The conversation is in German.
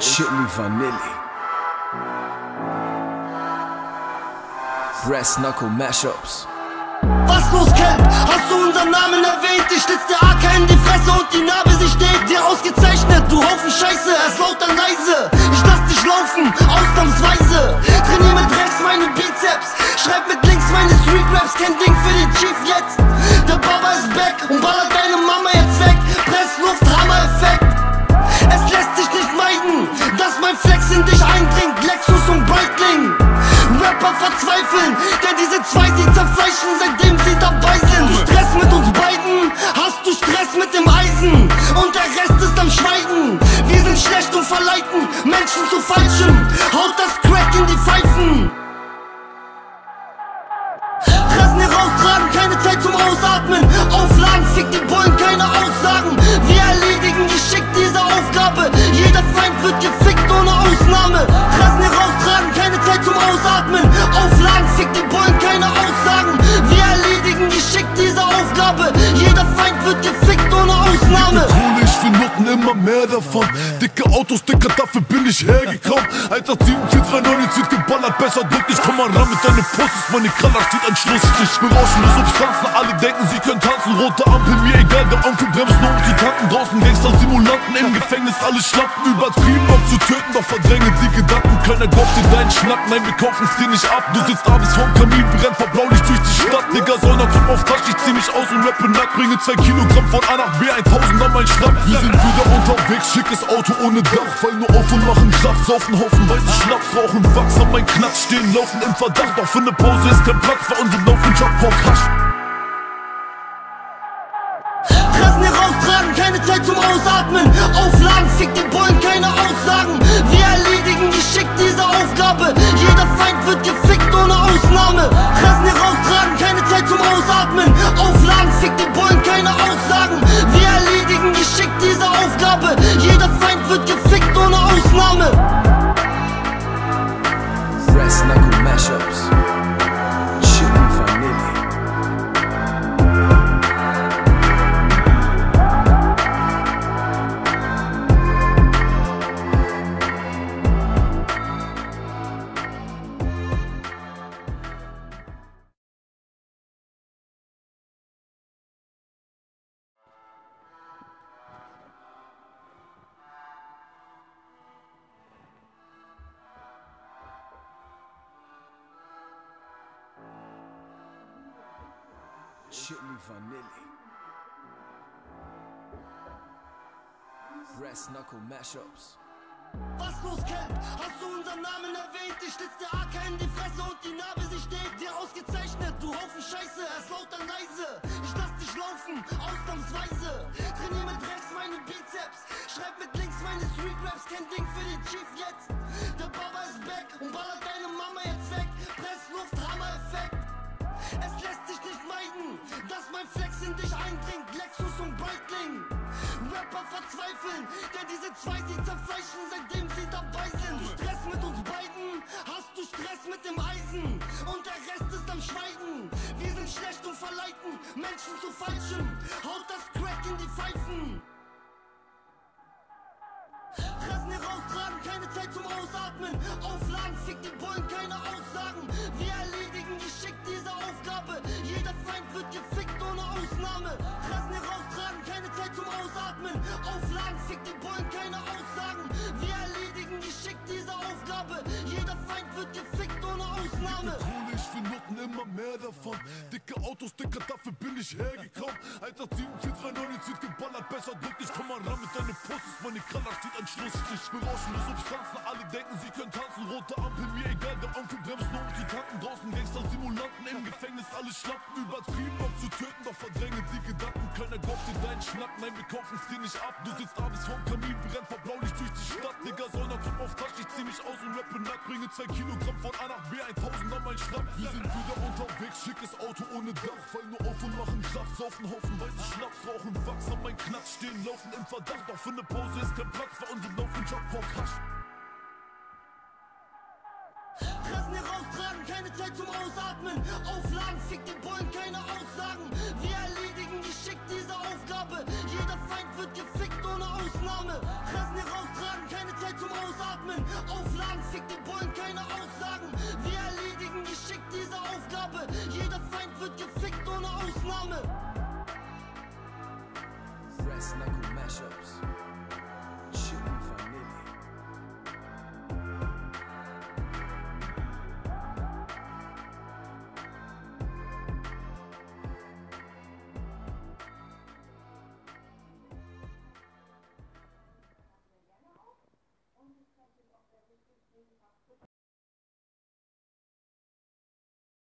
Chili Vanilli. Brass Knuckle Mashups. Was los, Camp? Hast du unseren Namen erwähnt? Ich schlitz der AK in die Fresse und die Narbe, sie steht dir ausgezeichnet. Du Haufen Scheiße, es laut dann leise. Ich lass dich laufen, ausnahmsweise. Trainier mit Rechts meine Bizeps. Schreib mit links meine Street Raps. Kein Ding für den Chief jetzt. Der Baba ist back und ballert verzweifeln, denn diese zwei sie zerfleischen, seitdem sie dabei sind. Stress mit uns beiden, hast du Stress mit dem Eisen und der Rest ist am Schweigen. Wir sind schlecht und verleiten Menschen zu Falschem. Haut das Crack in die Pfeifen. Fressen heraustragen, keine Zeit zum Ausatmen. Aufladen, fick die Bullen, keine Aussagen. Wir erledigen geschickt diese Aufgabe. Jeder Feind wird gefickt ohne Ausnahme. Fressen heraustragen, keine Zeit zum Ausatmen. Aufladen, fick Feind wird gefickt ohne Ausnahme. Kohle, ich will Noten immer mehr davon. Dicke Autos, dicker, dafür bin ich hergekommen. 18743 zieht geballert, besser drück dich, komm mal ran mit deinen Pussys. Meine Kraller steht an Schlussstich. Berauschende Substanzen, alle denken, sie können tanzen. Rote Ampel, mir egal, der Onkel bremst nur um zu tanken. Draußen Gangster, Simulanten, im Gefängnis, alle Schlampen. Übertrieben, um zu töten, doch verdränge die Gedanken. Keiner glaubt dir deinen Schnack, nein, wir kaufen's dir nicht ab. Du sitzt abends vorm Kamin, brennt vor Blaulicht durch die Stadt. Digga, Tasch, ich zieh mich aus und rappe nackt. Bringe zwei Kilogramm von A nach B, 1000 an mein Schnapp. Wir sind wieder unterwegs, schickes Auto ohne Dach. Fall nur auf und machen Krach, saufen Haufen weiße Schnaps, rauchen Wachs an mein Knacks, stehen, laufen im Verdacht. Doch für ne Pause ist kein Platz für unseren Laufen, Job vor Hasch. Fressen heraustragen, keine Zeit zum Ausatmen. Aufladen, fick die Bullen, keine Aussagen. Wir erledigen geschickt diese Aufgabe. Jeder Feind wird gefickt diese Aufgabe. Jeder Feind wird gefickt Chili Vanilli. Brass Knuckle Mashups. Was los, Camp? Hast du unseren Namen erwähnt? Ich schlitz der AK in die Fresse und die Narbe, sie steht dir ausgezeichnet. Du Haufen Scheiße, es laut dann leise. Ich lass dich laufen, ausnahmsweise. Trainier mit rechts meine Bizeps. Schreib mit links meine Street Raps. Kein Ding für den Chief jetzt. Der Baba ist back und ballert deine Mama jetzt weg. Pressluft, Hammer-Effekt. Es lässt sich nicht meiden, dass mein Flex in dich eindringt. Lexus und Breitling. Rapper verzweifeln, denn diese zwei sie zerfleischen, seitdem sie dabei sind. Stress mit uns beiden, hast du Stress mit dem Eisen und der Rest ist am Schweigen. Wir sind schlecht und verleiten Menschen zu Falschem. Haut das Crack in die Pfeifen. Fressen heraustragen, keine Zeit zum Ausatmen. Aufladen, fick die Bullen, keine Aussagen. Wir erledigen geschickt Aufgabe. Jeder Feind wird gefickt ohne Ausnahme. Fressen heraustragen, keine Zeit zum Ausatmen. Aufladen, fick die Bullen, keine Aussagen. Wir erledigen geschickt diese Aufgabe. Jeder Feind wird gefickt ohne Ausnahme. Kohle, ich will Noten immer mehr davon. Dicke Autos, dicker, dafür bin ich hergekommen. 18743 zieht geballert, besser drück dich, komm mal ran mit deinen Pussys. Meine Kraller steht an Schlussstich. Berauschende Substanzen, alle denken, sie können tanzen. Rote Ampel, mir egal, der Onkel bremst nur um zu tanken. Draußen Gangster, Simulanten, im Gefängnis, alle Schlampen. Übertrieben, um zu töten, doch verdränge die Gedanken. Keiner glaubt dir deinen Schnack, nein, wir kaufen's dir nicht ab. Du sitzt abends vorm Kamin, brennt vor Blaulicht durch die Stadt. Digga, Sonne, komm auf Tasch, ich zieh mich aus und rappe nackt. Bringe zwei Kilogramm von A nach B, 1000 an mein Schnapp. Wir sind wieder unterwegs, schickes Auto ohne Dach. Fall nur auf und machen Krach, saufen Haufen weiße Schnaps, rauchen Wachs an mein Knacks, stehen, laufen im Verdacht. Doch für ne Pause ist kein Platz für unseren Laufen, Job vor Hasch. Heraustragen, keine Zeit zum Ausatmen. Aufladen, fick die Bullen, keine Aussagen. Wir erledigen geschickt diese Aufgabe. Jeder Feind wird gefickt ohne Ausnahme. Fressen heraustragen, keine Zeit zum Ausatmen. atmen. Aufladen, fick die Bullen, keine Aussagen.